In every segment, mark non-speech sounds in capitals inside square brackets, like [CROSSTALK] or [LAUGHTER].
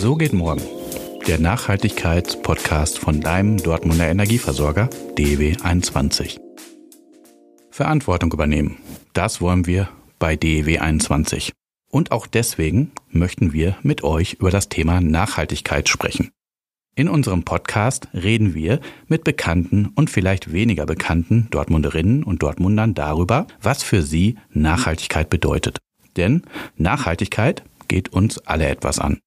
So geht morgen. Der Nachhaltigkeitspodcast von deinem Dortmunder Energieversorger DEW21. Verantwortung übernehmen. Das wollen wir bei DEW21. Und auch deswegen möchten wir mit euch über das Thema Nachhaltigkeit sprechen. In unserem Podcast reden wir mit bekannten und vielleicht weniger bekannten Dortmunderinnen und Dortmundern darüber, was für sie Nachhaltigkeit bedeutet. Denn Nachhaltigkeit geht uns alle etwas an.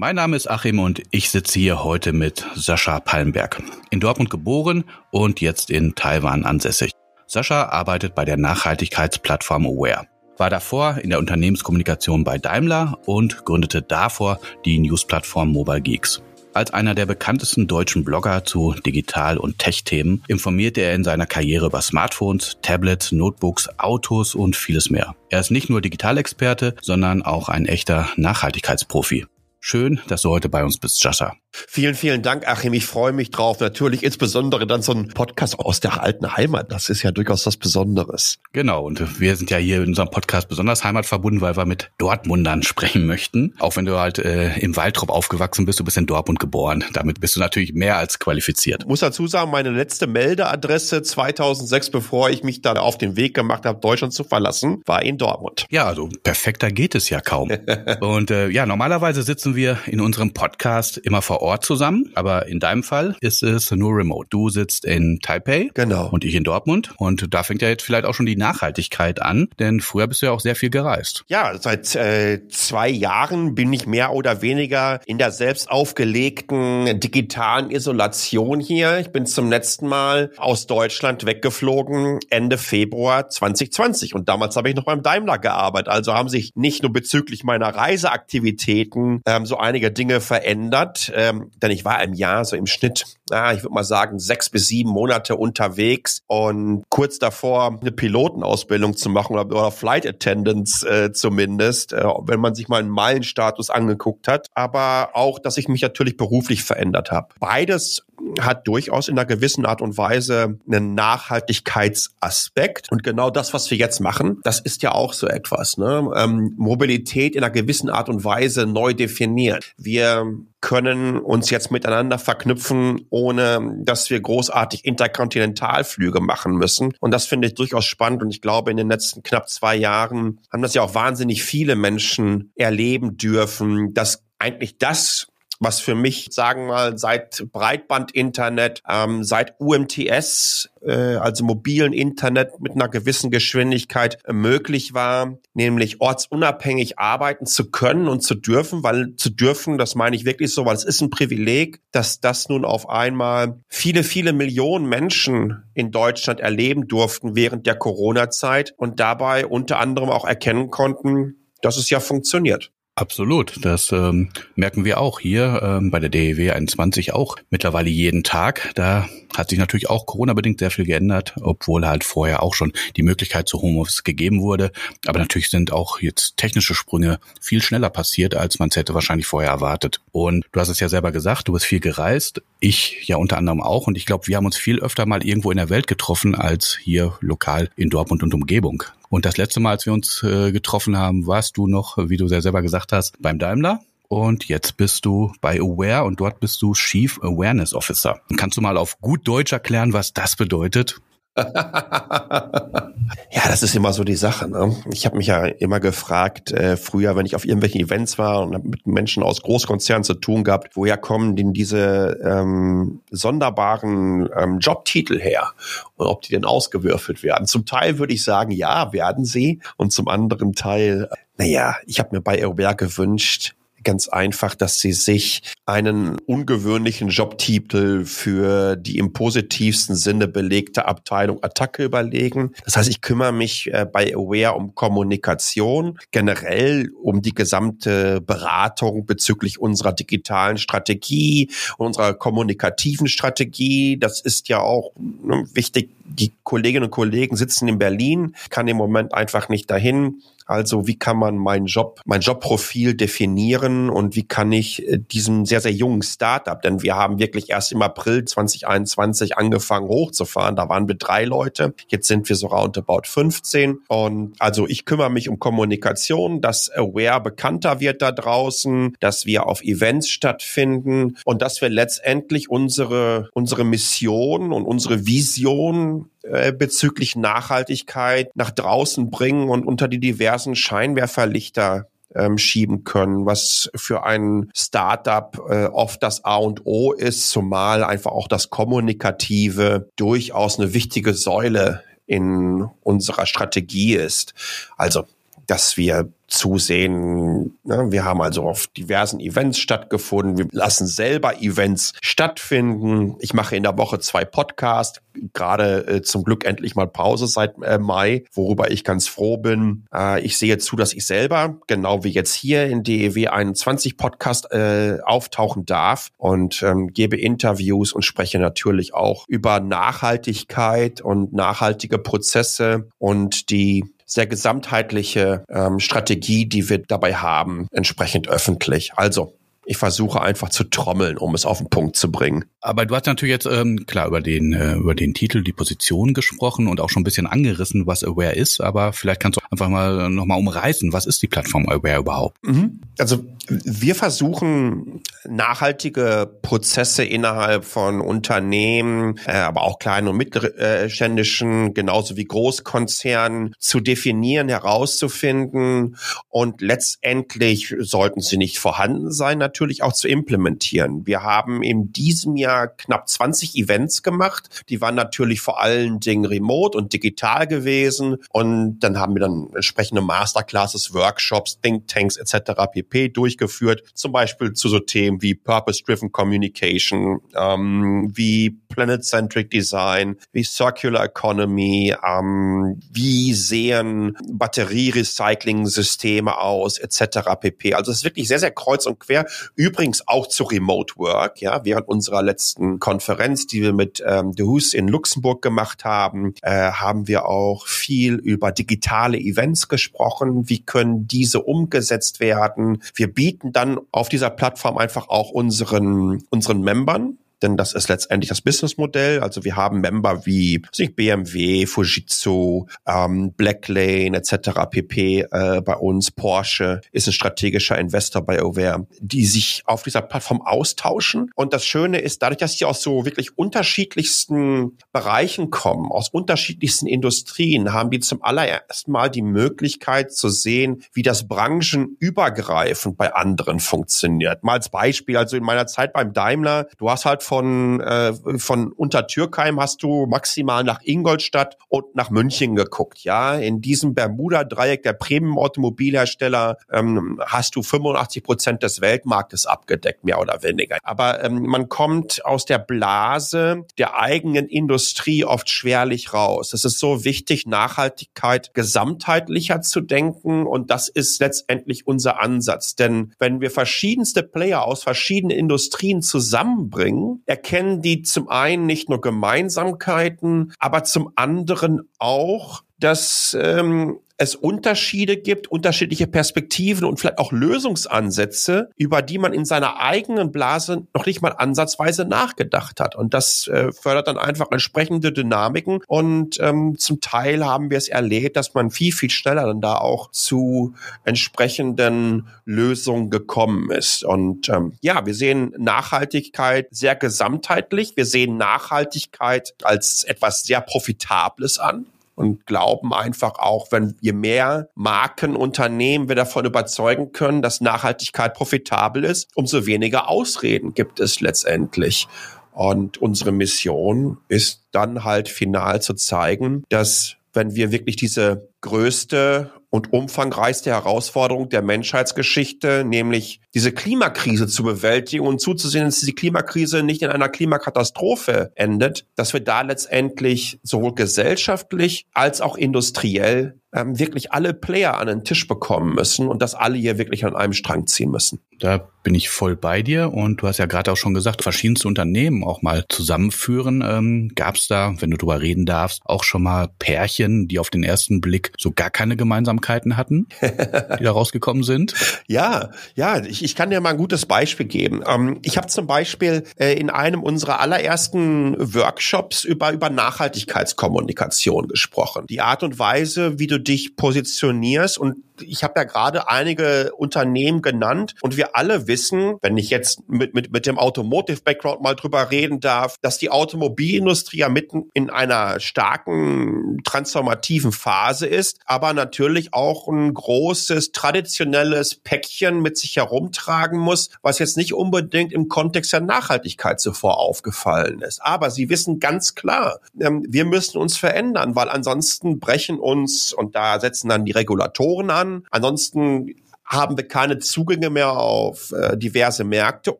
Mein Name ist Achim und ich sitze hier heute mit Sascha Palmberg. In Dortmund geboren und jetzt in Taiwan ansässig. Sascha arbeitet bei der Nachhaltigkeitsplattform Aware war davor in der Unternehmenskommunikation bei Daimler und gründete davor die Newsplattform Mobile Geeks. Als einer der bekanntesten deutschen Blogger zu Digital- und Tech-Themen informierte er in seiner Karriere über Smartphones, Tablets, Notebooks, Autos und vieles mehr. Er ist nicht nur Digitalexperte, sondern auch ein echter Nachhaltigkeitsprofi. Schön, dass du heute bei uns bist, Jassa. Vielen, vielen Dank, Achim. Ich freue mich drauf. Natürlich insbesondere dann so ein Podcast aus der alten Heimat. Das ist ja durchaus was Besonderes. Genau. Und wir sind ja hier in unserem Podcast besonders heimatverbunden, weil wir mit Dortmundern sprechen möchten. Auch wenn du halt äh, im Waldrop aufgewachsen bist, du bist in Dortmund geboren. Damit bist du natürlich mehr als qualifiziert. Ich muss dazu sagen, meine letzte Meldeadresse 2006, bevor ich mich dann auf den Weg gemacht habe, Deutschland zu verlassen, war in Dortmund. Ja, also perfekter geht es ja kaum. [LAUGHS] Und äh, ja, normalerweise sitzen wir in unserem Podcast immer vor Ort zusammen, aber in deinem Fall ist es nur remote. Du sitzt in Taipei genau. und ich in Dortmund und da fängt ja jetzt vielleicht auch schon die Nachhaltigkeit an, denn früher bist du ja auch sehr viel gereist. Ja, seit äh, zwei Jahren bin ich mehr oder weniger in der selbst aufgelegten digitalen Isolation hier. Ich bin zum letzten Mal aus Deutschland weggeflogen Ende Februar 2020 und damals habe ich noch beim Daimler gearbeitet. Also haben sich nicht nur bezüglich meiner Reiseaktivitäten ähm, so einige Dinge verändert, äh, ähm, denn ich war im Jahr so im Schnitt, ah, ich würde mal sagen, sechs bis sieben Monate unterwegs und kurz davor eine Pilotenausbildung zu machen oder, oder Flight Attendance äh, zumindest, äh, wenn man sich mal einen Meilenstatus angeguckt hat. Aber auch, dass ich mich natürlich beruflich verändert habe. Beides hat durchaus in einer gewissen Art und Weise einen Nachhaltigkeitsaspekt. Und genau das, was wir jetzt machen, das ist ja auch so etwas. Ne? Ähm, Mobilität in einer gewissen Art und Weise neu definieren. Wir können uns jetzt miteinander verknüpfen, ohne dass wir großartig Interkontinentalflüge machen müssen. Und das finde ich durchaus spannend. Und ich glaube, in den letzten knapp zwei Jahren haben das ja auch wahnsinnig viele Menschen erleben dürfen, dass eigentlich das, was für mich, sagen wir mal, seit Breitbandinternet, ähm, seit UMTS, äh, also mobilen Internet mit einer gewissen Geschwindigkeit äh, möglich war, nämlich ortsunabhängig arbeiten zu können und zu dürfen, weil zu dürfen, das meine ich wirklich so, weil es ist ein Privileg, dass das nun auf einmal viele, viele Millionen Menschen in Deutschland erleben durften während der Corona-Zeit und dabei unter anderem auch erkennen konnten, dass es ja funktioniert. Absolut, das ähm, merken wir auch hier ähm, bei der DEW 21 auch mittlerweile jeden Tag. Da hat sich natürlich auch Corona-bedingt sehr viel geändert, obwohl halt vorher auch schon die Möglichkeit zu Homeoffice gegeben wurde. Aber natürlich sind auch jetzt technische Sprünge viel schneller passiert, als man es hätte wahrscheinlich vorher erwartet. Und du hast es ja selber gesagt, du bist viel gereist, ich ja unter anderem auch. Und ich glaube, wir haben uns viel öfter mal irgendwo in der Welt getroffen als hier lokal in Dortmund und Umgebung. Und das letzte Mal, als wir uns äh, getroffen haben, warst du noch, wie du sehr selber gesagt hast, beim Daimler. Und jetzt bist du bei Aware und dort bist du Chief Awareness Officer. Kannst du mal auf gut Deutsch erklären, was das bedeutet? [LAUGHS] ja, das ist immer so die Sache. Ne? Ich habe mich ja immer gefragt, äh, früher, wenn ich auf irgendwelchen Events war und mit Menschen aus Großkonzernen zu tun gehabt, woher kommen denn diese ähm, sonderbaren ähm, Jobtitel her und ob die denn ausgewürfelt werden? Zum Teil würde ich sagen, ja, werden sie. Und zum anderen Teil, naja, ich habe mir bei Airware gewünscht, ganz einfach, dass sie sich einen ungewöhnlichen Jobtitel für die im positivsten Sinne belegte Abteilung Attacke überlegen. Das heißt, ich kümmere mich äh, bei Aware um Kommunikation, generell um die gesamte Beratung bezüglich unserer digitalen Strategie, unserer kommunikativen Strategie. Das ist ja auch ne, wichtig. Die Kolleginnen und Kollegen sitzen in Berlin, kann im Moment einfach nicht dahin. Also wie kann man meinen Job, mein Jobprofil definieren? Skalieren und wie kann ich äh, diesem sehr, sehr jungen Startup, denn wir haben wirklich erst im April 2021 angefangen hochzufahren. Da waren wir drei Leute. Jetzt sind wir so roundabout 15. Und also ich kümmere mich um Kommunikation, dass Aware bekannter wird da draußen, dass wir auf Events stattfinden und dass wir letztendlich unsere, unsere Mission und unsere Vision äh, bezüglich Nachhaltigkeit nach draußen bringen und unter die diversen Scheinwerferlichter ähm, schieben können, was für ein Startup äh, oft das A und O ist, zumal einfach auch das Kommunikative durchaus eine wichtige Säule in unserer Strategie ist. Also dass wir zusehen. Ne? Wir haben also auf diversen Events stattgefunden. Wir lassen selber Events stattfinden. Ich mache in der Woche zwei Podcasts. Gerade äh, zum Glück endlich mal Pause seit äh, Mai, worüber ich ganz froh bin. Äh, ich sehe zu, dass ich selber, genau wie jetzt hier in DEW 21 Podcast äh, auftauchen darf und ähm, gebe Interviews und spreche natürlich auch über Nachhaltigkeit und nachhaltige Prozesse und die sehr gesamtheitliche ähm, Strategie, die wir dabei haben, entsprechend öffentlich. Also ich versuche einfach zu trommeln, um es auf den Punkt zu bringen. Aber du hast natürlich jetzt ähm, klar über den äh, über den Titel, die Position gesprochen und auch schon ein bisschen angerissen, was Aware ist. Aber vielleicht kannst du einfach mal noch mal umreißen, was ist die Plattform Aware überhaupt? Mhm. Also wir versuchen nachhaltige Prozesse innerhalb von Unternehmen, äh, aber auch kleinen und mittelständischen, genauso wie Großkonzernen zu definieren, herauszufinden und letztendlich sollten sie nicht vorhanden sein, natürlich auch zu implementieren. Wir haben in diesem Jahr knapp 20 Events gemacht. Die waren natürlich vor allen Dingen remote und digital gewesen und dann haben wir dann entsprechende Masterclasses, Workshops, Thinktanks etc. pp. durchgeführt, zum Beispiel zu so Themen wie Purpose-Driven Communication, ähm, wie Planet-Centric Design, wie Circular Economy, ähm, wie sehen Batterierecycling-Systeme aus, etc. pp. Also es ist wirklich sehr, sehr kreuz und quer. Übrigens auch zu Remote Work, ja, während unserer letzten Konferenz, die wir mit ähm, De Hus in Luxemburg gemacht haben, äh, haben wir auch viel über digitale Events gesprochen. Wie können diese umgesetzt werden? Wir bieten dann auf dieser Plattform einfach auch unseren, unseren Membern denn das ist letztendlich das Businessmodell. Also wir haben Member wie nicht, BMW, Fujitsu, ähm, Blacklane etc. pp. Äh, bei uns. Porsche ist ein strategischer Investor bei Aware, die sich auf dieser Plattform austauschen. Und das Schöne ist, dadurch, dass sie aus so wirklich unterschiedlichsten Bereichen kommen, aus unterschiedlichsten Industrien, haben die zum allerersten Mal die Möglichkeit zu sehen, wie das branchenübergreifend bei anderen funktioniert. Mal als Beispiel, also in meiner Zeit beim Daimler, du hast halt von, äh, von Untertürkheim hast du maximal nach Ingolstadt und nach München geguckt. Ja, in diesem Bermuda-Dreieck der Premium-Automobilhersteller ähm, hast du 85 Prozent des Weltmarktes abgedeckt, mehr oder weniger. Aber ähm, man kommt aus der Blase der eigenen Industrie oft schwerlich raus. Es ist so wichtig, Nachhaltigkeit gesamtheitlicher zu denken und das ist letztendlich unser Ansatz. Denn wenn wir verschiedenste Player aus verschiedenen Industrien zusammenbringen, erkennen die zum einen nicht nur Gemeinsamkeiten, aber zum anderen auch, dass ähm, es Unterschiede gibt, unterschiedliche Perspektiven und vielleicht auch Lösungsansätze, über die man in seiner eigenen Blase noch nicht mal ansatzweise nachgedacht hat. Und das äh, fördert dann einfach entsprechende Dynamiken. Und ähm, zum Teil haben wir es erlebt, dass man viel, viel schneller dann da auch zu entsprechenden Lösungen gekommen ist. Und ähm, ja, wir sehen Nachhaltigkeit sehr gesamtheitlich. Wir sehen Nachhaltigkeit als etwas sehr Profitables an und glauben einfach auch, wenn je mehr Markenunternehmen wir davon überzeugen können, dass Nachhaltigkeit profitabel ist, umso weniger Ausreden gibt es letztendlich. Und unsere Mission ist dann halt final zu zeigen, dass wenn wir wirklich diese größte und umfangreichste Herausforderung der Menschheitsgeschichte, nämlich diese Klimakrise zu bewältigen und zuzusehen, dass diese Klimakrise nicht in einer Klimakatastrophe endet, dass wir da letztendlich sowohl gesellschaftlich als auch industriell ähm, wirklich alle Player an den Tisch bekommen müssen und dass alle hier wirklich an einem Strang ziehen müssen. Da bin ich voll bei dir und du hast ja gerade auch schon gesagt, verschiedenste Unternehmen auch mal zusammenführen. Ähm, Gab es da, wenn du drüber reden darfst, auch schon mal Pärchen, die auf den ersten Blick so gar keine Gemeinsamkeiten hatten, [LAUGHS] die da rausgekommen sind? Ja, ja, ich, ich kann dir mal ein gutes Beispiel geben. Ähm, ich habe zum Beispiel äh, in einem unserer allerersten Workshops über, über Nachhaltigkeitskommunikation gesprochen. Die Art und Weise, wie du dich positionierst und ich habe ja gerade einige Unternehmen genannt und wir alle wissen, wenn ich jetzt mit, mit, mit dem Automotive-Background mal drüber reden darf, dass die Automobilindustrie ja mitten in einer starken transformativen Phase ist, aber natürlich auch ein großes traditionelles Päckchen mit sich herumtragen muss, was jetzt nicht unbedingt im Kontext der Nachhaltigkeit zuvor aufgefallen ist. Aber sie wissen ganz klar, ähm, wir müssen uns verändern, weil ansonsten brechen uns, und da setzen dann die Regulatoren an. Ansonsten haben wir keine Zugänge mehr auf äh, diverse Märkte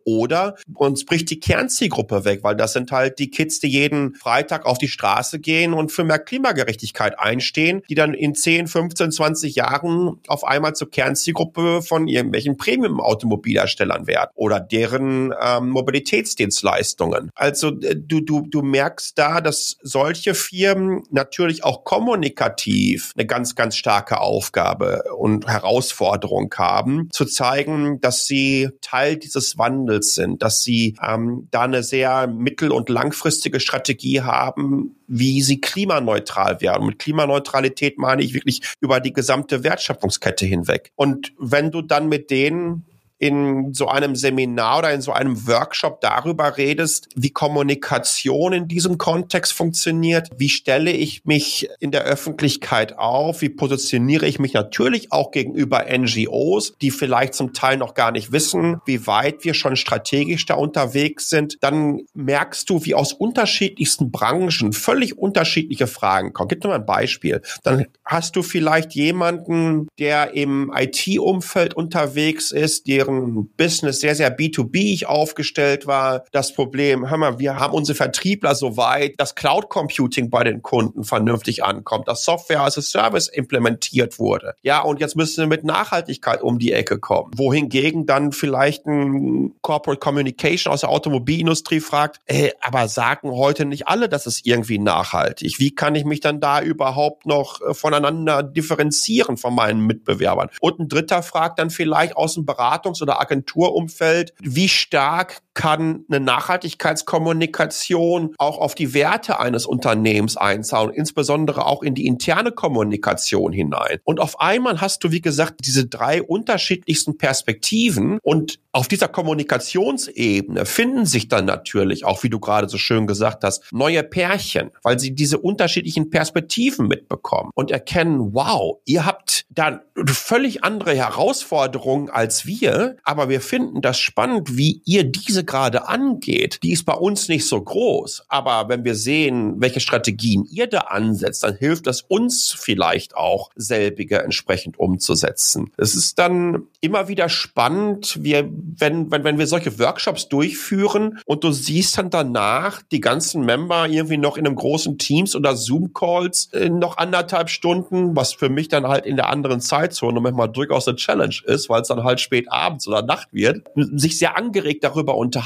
oder uns bricht die Kernzielgruppe weg, weil das sind halt die Kids, die jeden Freitag auf die Straße gehen und für mehr Klimagerechtigkeit einstehen, die dann in 10, 15, 20 Jahren auf einmal zur Kernzielgruppe von irgendwelchen Premium-Automobilherstellern werden oder deren ähm, Mobilitätsdienstleistungen. Also äh, du, du, du merkst da, dass solche Firmen natürlich auch kommunikativ eine ganz, ganz starke Aufgabe und Herausforderung haben, zu zeigen, dass sie Teil dieses Wandels sind, dass sie ähm, da eine sehr mittel- und langfristige Strategie haben, wie sie klimaneutral werden. Mit Klimaneutralität meine ich wirklich über die gesamte Wertschöpfungskette hinweg. Und wenn du dann mit denen in so einem Seminar oder in so einem Workshop darüber redest, wie Kommunikation in diesem Kontext funktioniert, wie stelle ich mich in der Öffentlichkeit auf, wie positioniere ich mich natürlich auch gegenüber NGOs, die vielleicht zum Teil noch gar nicht wissen, wie weit wir schon strategisch da unterwegs sind, dann merkst du, wie aus unterschiedlichsten Branchen völlig unterschiedliche Fragen kommen. Gib dir mal ein Beispiel. Dann hast du vielleicht jemanden, der im IT-Umfeld unterwegs ist, der deren Business sehr, sehr B2B aufgestellt war. Das Problem, hör mal, wir haben unsere Vertriebler so weit, dass Cloud Computing bei den Kunden vernünftig ankommt, dass Software as a Service implementiert wurde. Ja, und jetzt müssen wir mit Nachhaltigkeit um die Ecke kommen. Wohingegen dann vielleicht ein Corporate Communication aus der Automobilindustrie fragt, ey, aber sagen heute nicht alle, dass es irgendwie nachhaltig. Wie kann ich mich dann da überhaupt noch äh, voneinander differenzieren von meinen Mitbewerbern? Und ein dritter fragt dann vielleicht aus dem Beratungs- Beratungs- oder Agenturumfeld, wie stark kann eine Nachhaltigkeitskommunikation auch auf die Werte eines Unternehmens einzahlen, insbesondere auch in die interne Kommunikation hinein. Und auf einmal hast du, wie gesagt, diese drei unterschiedlichsten Perspektiven und auf dieser Kommunikationsebene finden sich dann natürlich auch, wie du gerade so schön gesagt hast, neue Pärchen, weil sie diese unterschiedlichen Perspektiven mitbekommen und erkennen, wow, ihr habt da völlig andere Herausforderungen als wir, aber wir finden das spannend, wie ihr diese gerade angeht. Die ist bei uns nicht so groß, aber wenn wir sehen, welche Strategien ihr da ansetzt, dann hilft das uns vielleicht auch, selbige entsprechend umzusetzen. Es ist dann immer wieder spannend, wir, wenn, wenn, wenn wir solche Workshops durchführen und du siehst dann danach die ganzen Member irgendwie noch in einem großen Teams oder Zoom-Calls noch anderthalb Stunden, was für mich dann halt in der anderen Zeitzone manchmal durchaus eine Challenge ist, weil es dann halt spät abends oder Nacht wird, sich sehr angeregt darüber unterhalten.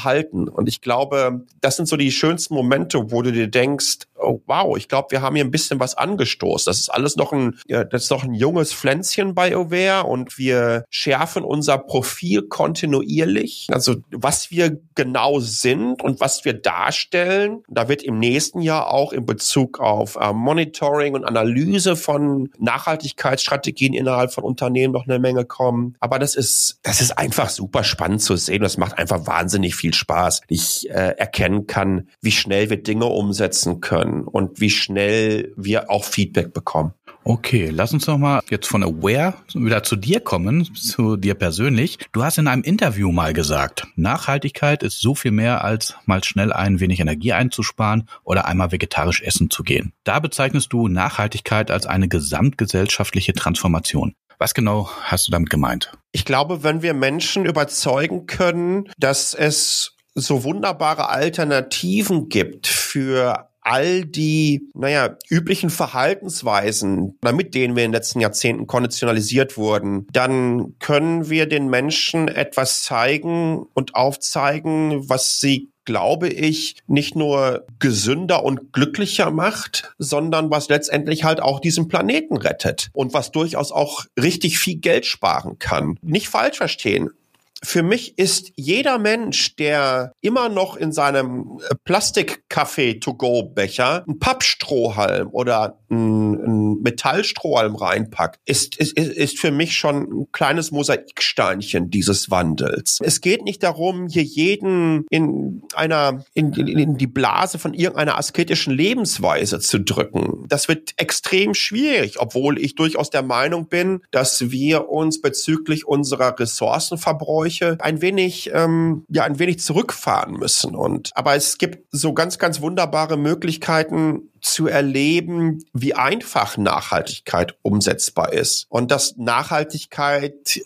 Und ich glaube, das sind so die schönsten Momente, wo du dir denkst, oh wow, ich glaube, wir haben hier ein bisschen was angestoßen. Das ist alles noch ein, ja, das ist noch ein junges Pflänzchen bei Aware und wir schärfen unser Profil kontinuierlich. Also was wir genau sind und was wir darstellen. Da wird im nächsten Jahr auch in Bezug auf äh, Monitoring und Analyse von Nachhaltigkeitsstrategien innerhalb von Unternehmen noch eine Menge kommen. Aber das ist, das ist einfach super spannend zu sehen. Das macht einfach wahnsinnig viel Spaß. Ich äh, erkennen kann, wie schnell wir Dinge umsetzen können können und wie schnell wir auch Feedback bekommen. Okay, lass uns noch mal jetzt von Aware wieder zu dir kommen, zu dir persönlich. Du hast in einem Interview mal gesagt, Nachhaltigkeit ist so viel mehr als mal schnell ein wenig Energie einzusparen oder einmal vegetarisch essen zu gehen. Da bezeichnest du Nachhaltigkeit als eine gesamtgesellschaftliche Transformation. Was genau hast du damit gemeint? Ich glaube, wenn wir Menschen überzeugen können, dass es so wunderbare Alternativen gibt für all die, naja, üblichen Verhaltensweisen, mit denen wir in den letzten Jahrzehnten konditionalisiert wurden, dann können wir den Menschen etwas zeigen und aufzeigen, was sie glaube ich, nicht nur gesünder und glücklicher macht, sondern was letztendlich halt auch diesen Planeten rettet und was durchaus auch richtig viel Geld sparen kann. Nicht falsch verstehen für mich ist jeder Mensch, der immer noch in seinem äh, Plastik-Kaffee-to-go-Becher einen Pappstrohhalm oder einen Metallstrohhalm reinpackt, ist, ist, ist für mich schon ein kleines Mosaiksteinchen dieses Wandels. Es geht nicht darum, hier jeden in einer, in, in, in die Blase von irgendeiner asketischen Lebensweise zu drücken. Das wird extrem schwierig, obwohl ich durchaus der Meinung bin, dass wir uns bezüglich unserer Ressourcenverbräuche ein wenig, ähm, ja, ein wenig zurückfahren müssen. Und aber es gibt so ganz, ganz wunderbare Möglichkeiten, zu erleben, wie einfach Nachhaltigkeit umsetzbar ist. Und dass Nachhaltigkeit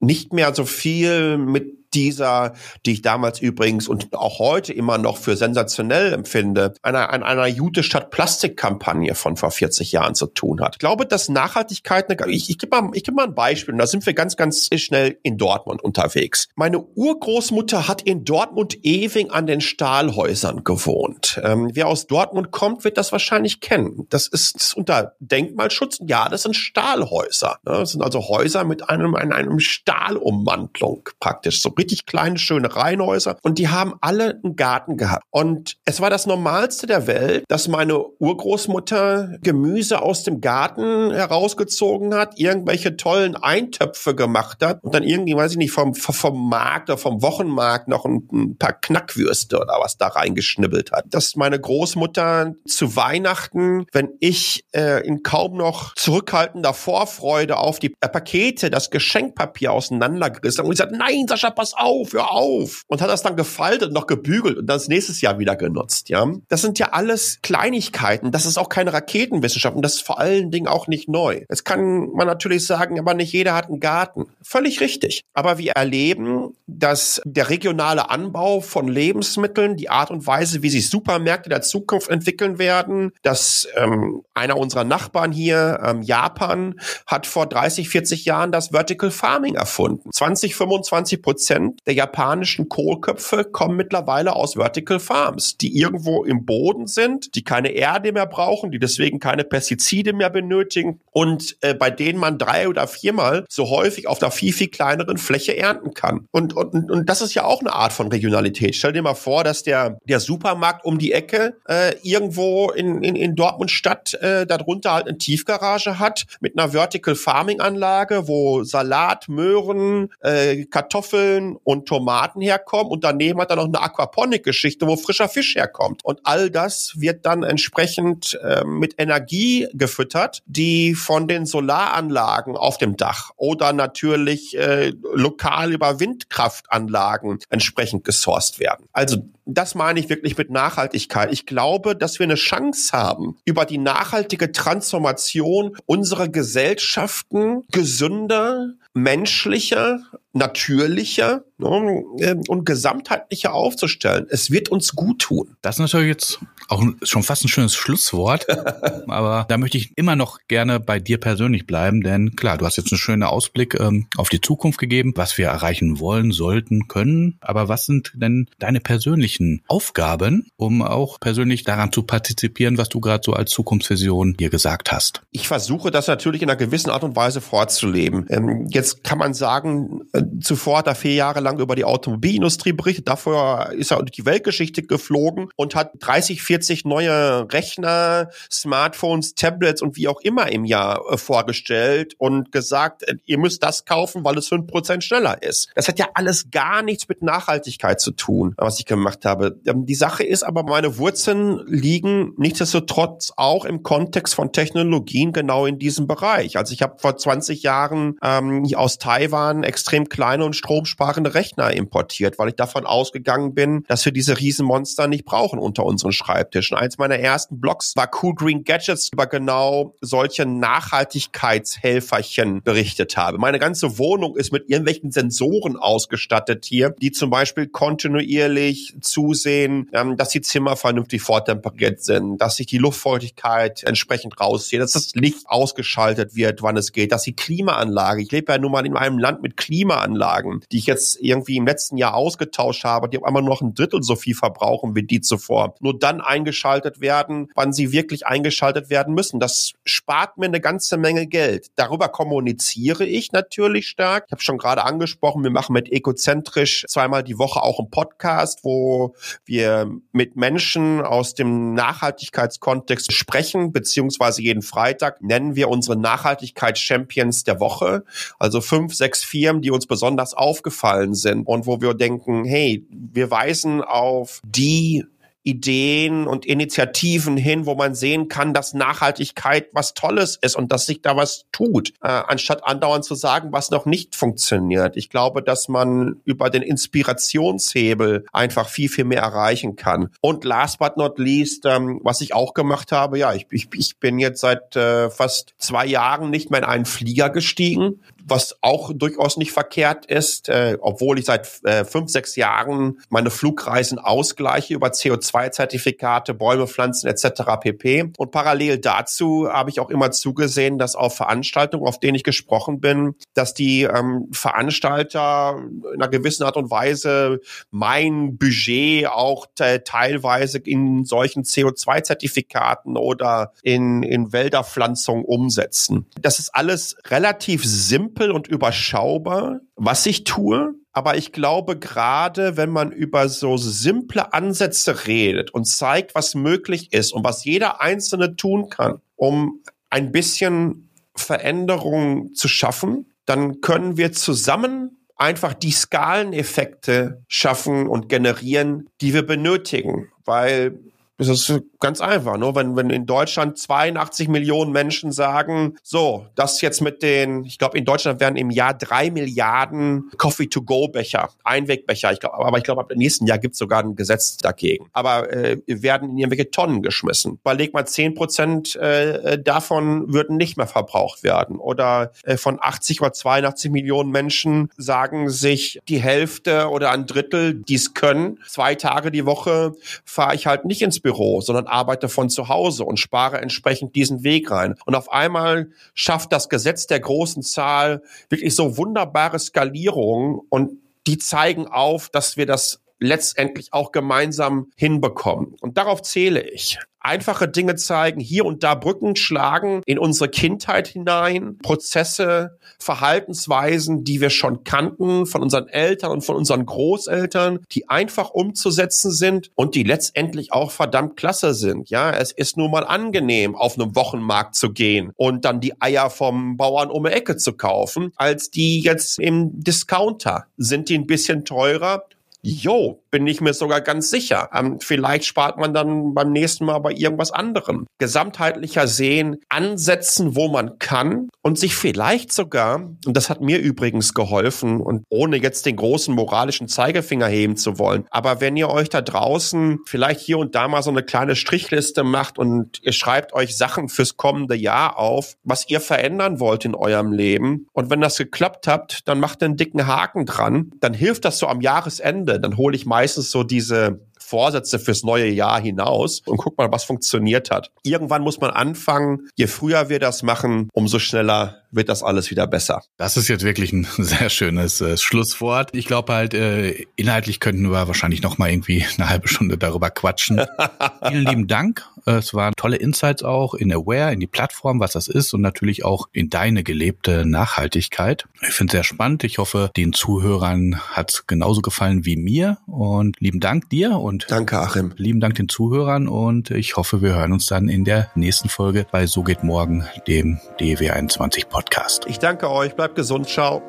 nicht mehr so viel mit dieser, die ich damals übrigens und auch heute immer noch für sensationell empfinde, einer, einer, einer Jute statt Plastikkampagne von vor 40 Jahren zu tun hat. Ich glaube, dass Nachhaltigkeit, eine, ich, ich gebe mal, ich gebe mal ein Beispiel, und da sind wir ganz, ganz schnell in Dortmund unterwegs. Meine Urgroßmutter hat in Dortmund-Ewing an den Stahlhäusern gewohnt. Ähm, wer aus Dortmund kommt, wird das wahrscheinlich kennen. Das ist, das ist unter Denkmalschutz. Ja, das sind Stahlhäuser. Ne? Das sind also Häuser mit einem, einem Stahlummantlung praktisch. So richtig kleine, schöne Reihenhäuser und die haben alle einen Garten gehabt. Und es war das Normalste der Welt, dass meine Urgroßmutter Gemüse aus dem Garten herausgezogen hat, irgendwelche tollen Eintöpfe gemacht hat und dann irgendwie, weiß ich nicht, vom, vom Markt oder vom Wochenmarkt noch ein, ein paar Knackwürste oder was da reingeschnibbelt hat. Dass meine Großmutter zu Weihnachten, wenn ich äh, in kaum noch zurückhaltender Vorfreude auf die äh, Pakete, das Geschenkpapier auseinandergerissen hat und gesagt, nein, Sascha, pass pass auf, hör auf. Und hat das dann gefaltet, noch gebügelt und das nächstes Jahr wieder genutzt, ja. Das sind ja alles Kleinigkeiten. Das ist auch keine Raketenwissenschaft und das ist vor allen Dingen auch nicht neu. Jetzt kann man natürlich sagen, aber nicht jeder hat einen Garten. Völlig richtig. Aber wir erleben, dass der regionale Anbau von Lebensmitteln, die Art und Weise, wie sich Supermärkte der Zukunft entwickeln werden, dass ähm, einer unserer Nachbarn hier, ähm, Japan, hat vor 30, 40 Jahren das Vertical Farming erfunden. 20, 25 Prozent Prozent der japanischen Kohlköpfe kommen mittlerweile aus Vertical Farms, die irgendwo im Boden sind, die keine Erde mehr brauchen, die deswegen keine Pestizide mehr benötigen und äh, bei denen man drei oder viermal so häufig auf einer viel, viel kleineren Fläche ernten kann. Und, und, und das ist ja auch eine Art von Regionalität. Stell dir mal vor, dass der, der Supermarkt um die Ecke äh, irgendwo in, in, in Dortmund Stadt äh, darunter halt eine Tiefgarage hat mit einer Vertical Farming Anlage, wo Salat, Möhren, äh, Kartoffeln, und Tomaten herkommen und daneben hat er noch eine Aquaponik-Geschichte, wo frischer Fisch herkommt. Und all das wird dann entsprechend äh, mit Energie gefüttert, die von den Solaranlagen auf dem Dach oder natürlich äh, lokal über Windkraftanlagen entsprechend gesourced werden. Also das meine ich wirklich mit Nachhaltigkeit. Ich glaube, dass wir eine Chance haben, über die nachhaltige Transformation unserer Gesellschaften gesünder, menschlicher, natürlicher und gesamtheitlicher aufzustellen. Es wird uns gut tun. Das ist natürlich jetzt auch schon fast ein schönes Schlusswort, [LAUGHS] aber da möchte ich immer noch gerne bei dir persönlich bleiben, denn klar, du hast jetzt einen schönen Ausblick ähm, auf die Zukunft gegeben, was wir erreichen wollen, sollten, können, aber was sind denn deine persönlichen Aufgaben, um auch persönlich daran zu partizipieren, was du gerade so als Zukunftsvision hier gesagt hast? Ich versuche das natürlich in einer gewissen Art und Weise vorzuleben. Ähm, jetzt kann man sagen, äh, zuvor hat er vier Jahre lang über die Automobilindustrie berichtet. Davor ist er durch die Weltgeschichte geflogen und hat 30, 40 neue Rechner, Smartphones, Tablets und wie auch immer im Jahr äh, vorgestellt und gesagt, äh, ihr müsst das kaufen, weil es fünf Prozent schneller ist. Das hat ja alles gar nichts mit Nachhaltigkeit zu tun, was ich gemacht habe. Ähm, die Sache ist aber, meine Wurzeln liegen nichtsdestotrotz auch im Kontext von Technologien genau in diesem Bereich. Also ich habe vor 20 Jahren ähm, aus Taiwan extrem kleine und stromsparende Rechner importiert, weil ich davon ausgegangen bin, dass wir diese Riesenmonster nicht brauchen unter unseren Schreibtischen. Eins meiner ersten Blogs war Cool Green Gadgets über genau solche Nachhaltigkeitshelferchen berichtet habe. Meine ganze Wohnung ist mit irgendwelchen Sensoren ausgestattet hier, die zum Beispiel kontinuierlich zusehen, ähm, dass die Zimmer vernünftig vortemperiert sind, dass sich die Luftfeuchtigkeit entsprechend rauszieht, dass das Licht ausgeschaltet wird, wann es geht, dass die Klimaanlage, ich lebe ja nun mal in einem Land mit Klimaanlagen, die ich jetzt irgendwie im letzten Jahr ausgetauscht habe, die einmal noch ein Drittel so viel verbrauchen wie die zuvor, nur dann eingeschaltet werden, wann sie wirklich eingeschaltet werden müssen. Das spart mir eine ganze Menge Geld. Darüber kommuniziere ich natürlich stark. Ich habe schon gerade angesprochen, wir machen mit Ecozentrisch zweimal die Woche auch einen Podcast, wo wir mit Menschen aus dem Nachhaltigkeitskontext sprechen, beziehungsweise jeden Freitag nennen wir unsere Nachhaltigkeits-Champions der Woche. Also fünf, sechs Firmen, die uns besonders aufgefallen sind und wo wir denken, hey, wir weisen auf die Ideen und Initiativen hin, wo man sehen kann, dass Nachhaltigkeit was Tolles ist und dass sich da was tut, äh, anstatt andauernd zu sagen, was noch nicht funktioniert. Ich glaube, dass man über den Inspirationshebel einfach viel, viel mehr erreichen kann. Und last but not least, ähm, was ich auch gemacht habe, ja, ich, ich, ich bin jetzt seit äh, fast zwei Jahren nicht mehr in einen Flieger gestiegen was auch durchaus nicht verkehrt ist, äh, obwohl ich seit äh, fünf, sechs Jahren meine Flugreisen ausgleiche über CO2-Zertifikate, Bäume, Pflanzen etc. pp. Und parallel dazu habe ich auch immer zugesehen, dass auf Veranstaltungen, auf denen ich gesprochen bin, dass die ähm, Veranstalter in einer gewissen Art und Weise mein Budget auch teilweise in solchen CO2-Zertifikaten oder in, in Wälderpflanzung umsetzen. Das ist alles relativ simpel simpel und überschaubar, was ich tue. Aber ich glaube, gerade wenn man über so simple Ansätze redet und zeigt, was möglich ist und was jeder Einzelne tun kann, um ein bisschen Veränderung zu schaffen, dann können wir zusammen einfach die Skaleneffekte schaffen und generieren, die wir benötigen. Weil es ist ganz einfach, nur wenn, wenn in Deutschland 82 Millionen Menschen sagen, so, das jetzt mit den, ich glaube, in Deutschland werden im Jahr drei Milliarden Coffee-to-go-Becher, Einwegbecher, ich glaub, aber ich glaube, ab dem nächsten Jahr gibt es sogar ein Gesetz dagegen. Aber äh, werden in irgendwelche Tonnen geschmissen. Überleg mal, 10 Prozent äh, davon würden nicht mehr verbraucht werden. Oder äh, von 80 oder 82 Millionen Menschen sagen sich die Hälfte oder ein Drittel, die es können, zwei Tage die Woche fahre ich halt nicht ins Büro Büro, sondern arbeite von zu Hause und spare entsprechend diesen Weg rein. Und auf einmal schafft das Gesetz der großen Zahl wirklich so wunderbare Skalierungen und die zeigen auf, dass wir das letztendlich auch gemeinsam hinbekommen. Und darauf zähle ich einfache Dinge zeigen, hier und da Brücken schlagen in unsere Kindheit hinein, Prozesse, Verhaltensweisen, die wir schon kannten von unseren Eltern und von unseren Großeltern, die einfach umzusetzen sind und die letztendlich auch verdammt klasse sind. Ja, es ist nun mal angenehm, auf einem Wochenmarkt zu gehen und dann die Eier vom Bauern um die Ecke zu kaufen, als die jetzt im Discounter. Sind die ein bisschen teurer? Jo, bin ich mir sogar ganz sicher. Ähm, vielleicht spart man dann beim nächsten Mal bei irgendwas anderem. Gesamtheitlicher sehen, ansetzen, wo man kann und sich vielleicht sogar, und das hat mir übrigens geholfen und ohne jetzt den großen moralischen Zeigefinger heben zu wollen, aber wenn ihr euch da draußen vielleicht hier und da mal so eine kleine Strichliste macht und ihr schreibt euch Sachen fürs kommende Jahr auf, was ihr verändern wollt in eurem Leben und wenn das geklappt habt, dann macht einen dicken Haken dran, dann hilft das so am Jahresende Ende, dann hole ich meistens so diese Vorsätze fürs neue Jahr hinaus und guck mal, was funktioniert hat. Irgendwann muss man anfangen. Je früher wir das machen, umso schneller wird das alles wieder besser. Das ist jetzt wirklich ein [LAUGHS] sehr schönes äh, Schlusswort. Ich glaube halt, äh, inhaltlich könnten wir wahrscheinlich noch mal irgendwie eine halbe Stunde darüber quatschen. [LAUGHS] Vielen lieben Dank. Es waren tolle Insights auch in Aware, in die Plattform, was das ist und natürlich auch in deine gelebte Nachhaltigkeit. Ich finde es sehr spannend. Ich hoffe, den Zuhörern hat es genauso gefallen wie mir und lieben Dank dir und Danke, Achim. Lieben Dank den Zuhörern und ich hoffe, wir hören uns dann in der nächsten Folge bei So geht morgen, dem DW21 Podcast. Ich danke euch, bleibt gesund, ciao.